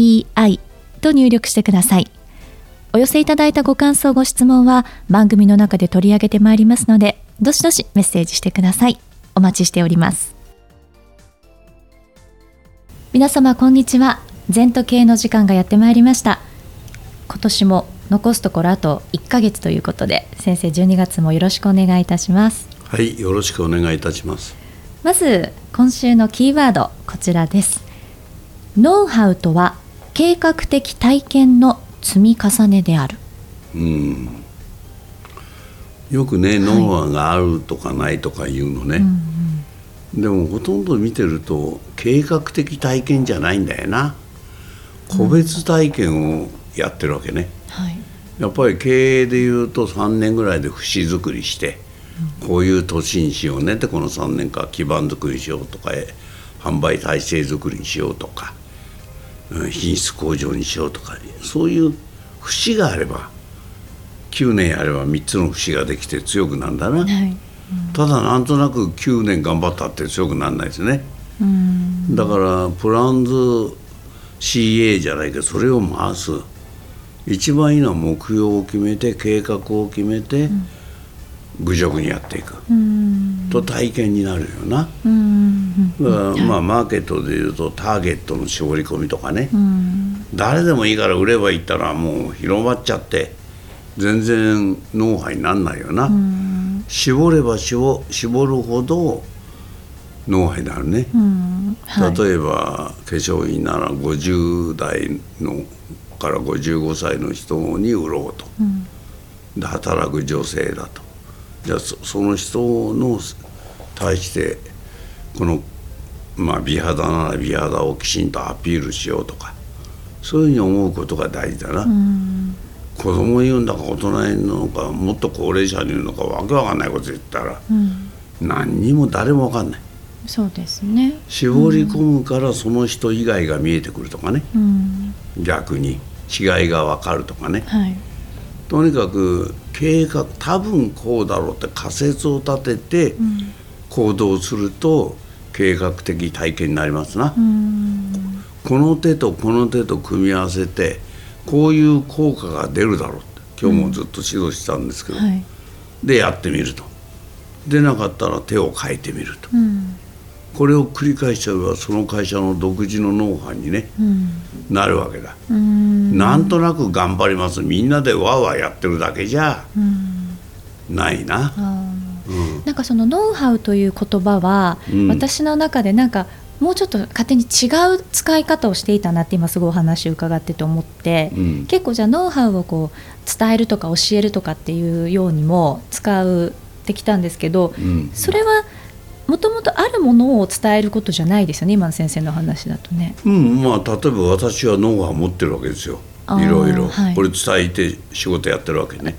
ZENTOKEIEI と入力してください。お寄せいただいたご感想、ご質問は番組の中で取り上げてまいりますので、どしどしメッセージしてください。お待ちしております。皆様、こんにちは。全都系の時間がやってまいりました。今年も残すところあと1ヶ月ということで、先生12月もよろしくお願いいたします。はい、よろしくお願いいたします。まず今週のキーワードこちらですノウハウとは計画的体験の積み重ねである。うん。よくね、ノウハウがあるとかないとか言うのね、うんうん、でもほとんど見てると計画的体験じゃないんだよな。個別体験をやってるわけね、うんはい、やっぱり経営でいうと3年ぐらいで節作りしてこういう年にしようねってこの3年間基盤作りしようとか販売体制作りにしようとか品質向上にしようとかそういう節があれば9年やれば3つの節ができて強くなるんだな、はい。うん、ただなんとなく9年頑張ったって強くならないですね、だからプランズ CA じゃないけどそれを回す。一番いいのは目標を決めて計画を決めて、うん。愚直にやっていく。と体験になるよな。だからまあマーケットでいうとターゲットの絞り込みとかね。誰でもいいから売ればいったらもう広まっちゃって全然ノウハウになんないよな。絞れば絞るほどノウハウになるね、はい、例えば化粧品なら50代のから55歳の人に売ろうと、で働く女性だと。じゃあその人の対してこの、まあ、美肌なら美肌をきちんとアピールしようとかそういうふうに思うことが大事だな。子供言うんだか大人言うのかもっと高齢者に言うのかわけわかんないこと言ったら、うん、何にも誰もわかんない。そうですね。絞り込むからその人以外が見えてくるとかね、うん、逆に。違いが分かるとかね、はい、とにかく計画多分こうだろうって仮説を立てて行動すると計画的体験になりますな。この手とこの手と組み合わせてこういう効果が出るだろうって。今日もずっと指導したんですけど、うんはい、でやってみると。出なかったら手を変えてみると、うん、これを繰り返しちゃえばその会社の独自のノウハウにね、うん、なるわけだ。なんとなく頑張ります。みんなでわーわーやってるだけじゃないな。うん、なんかそのノウハウという言葉は、私の中でなんかもうちょっと勝手に違う使い方をしていたなって今すごいお話を伺ってて思って、うん、結構じゃあノウハウをこう伝えるとか教えるとかっていうようにも使うってきたんですけど、うん、それはもともとあるものを伝えることじゃないですよね今の先生の話だとね。うんまあ例えば私はノウハウ持ってるわけですよ。いろいろ、はい、これ伝えて仕事やってるわけね。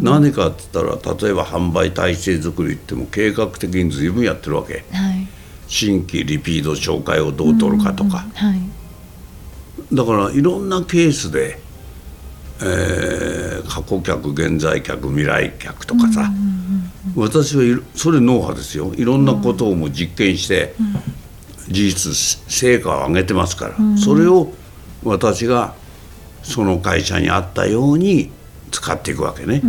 何かって言ったら例えば販売体制作りっても計画的に随分やってるわけ。はい、新規リピート紹介をどう取るかとか。はい、だからいろんなケースで、えー、過去客現在客未来客とかさ。私はそれノウハウですよ。いろんなことをも実験して、事実成果を上げてますから、それを私がその会社に合ったように使っていくわけね。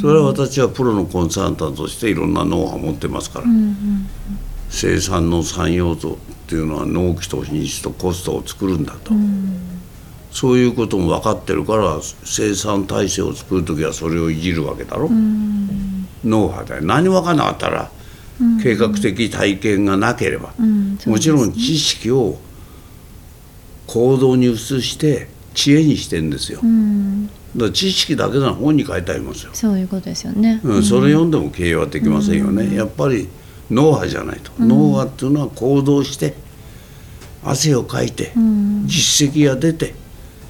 それは私はプロのコンサルタントとしていろんなノウハウを持ってますから、生産の3要素っていうのは納期と品質とコストを作るんだと、そういうことも分かってるから生産体制を作る時はそれをいじるわけだろ。ノウハウだよ。何も分かんなかったら、計画的体験がなければ、もちろん知識を行動に移して知恵にしてんですよ、だ知識だけなら本に書いてありますよ。そういうことですよね、うん、それ読んでも経営はできませんよね、やっぱりノウハウじゃないと、ノウハウっていうのは行動して汗をかいて、実績が出て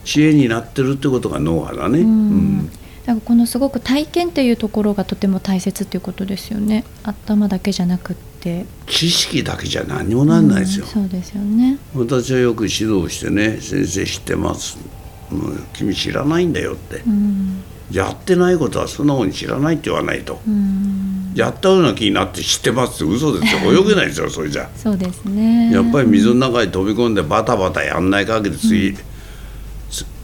知恵になってるってことがノウハウだね。うん。だからこのすごく体験っていうところがとても大切っていうことですよね。頭だけじゃなくって。知識だけじゃ何もなんないですよ、うん、そうですよね。私はよく指導してね「先生知ってます」もう「君知らないんだよ」って、うん、やってないことは素直に知らないって言わないと、うん、やったような気になって知ってますって嘘ですよ。泳げないですよそれじゃ。そうですね。やっぱり水の中に飛び込んでバタバタやんない限り水,、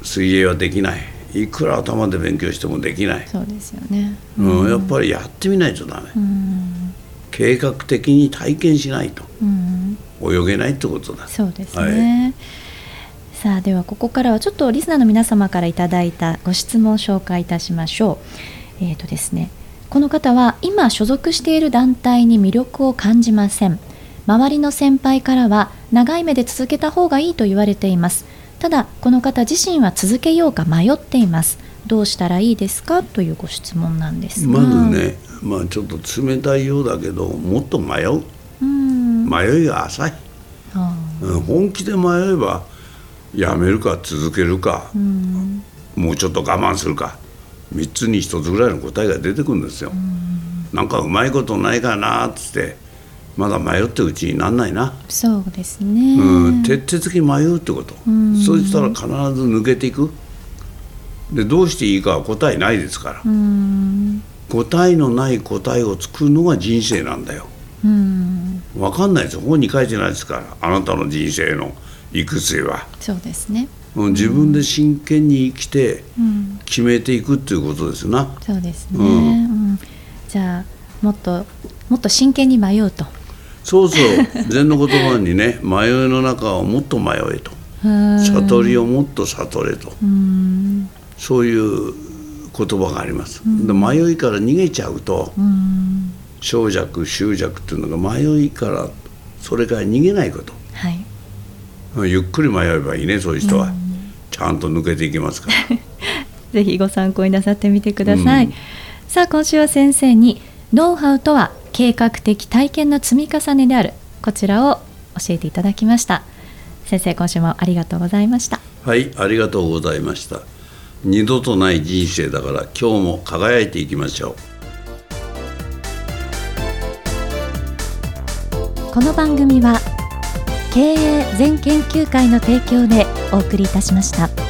水泳はできない。いくら頭で勉強してもできない。そうですよね、うん、やっぱりやってみないとダメ、うん、計画的に体験しないと、うん、泳げないってことだ。そうですね、はい、さあではここからはちょっとリスナーの皆様からいただいたご質問を紹介いたしましょう。えっ、ー、とですねこの方は今所属している団体に魅力を感じません。周りの先輩からは長い目で続けた方がいいと言われています。ただこの方自身は続けようか迷っています。どうしたらいいですか？というご質問なんですまずねまあちょっと冷たいようだけどもっと迷う。迷いが浅い。本気で迷えばやめるか続けるかもうちょっと我慢するか。3つに1つぐらいの答えが出てくるんですよ。なんかうまいことないかなっつってまだ迷ってうちになんないな。そうですね、うん、徹底的に迷うってこと、うん、そうしたら必ず抜けていく。でどうしていいかは答えないですから、うん、答えのない答えを作るのが人生なんだよ、うん、分かんないですよ。本に書いてないですから。あなたの人生の行く末は。そうですね。自分で真剣に生きて決めていくっていうことですな、そうですね、うん。じゃあもっともっと真剣に迷うと。そうそう。禅の言葉にね迷いの中をもっと迷えと。悟りをもっと悟れと。そういう言葉があります。で迷いから逃げちゃうと小弱執弱っていうのが迷いからそれから逃げないこと、はい、ゆっくり迷えばいいねそういう人は。ちゃんと抜けていきますから。ぜひご参考になさってみてください、うん、さあ今週は先生にノウハウとは計画的体験の積み重ねである。こちらを教えていただきました。先生今週もありがとうございました。はいありがとうございました。二度とない人生だから今日も輝いていきましょう。この番組は経営全研究会の提供でお送りいたしました。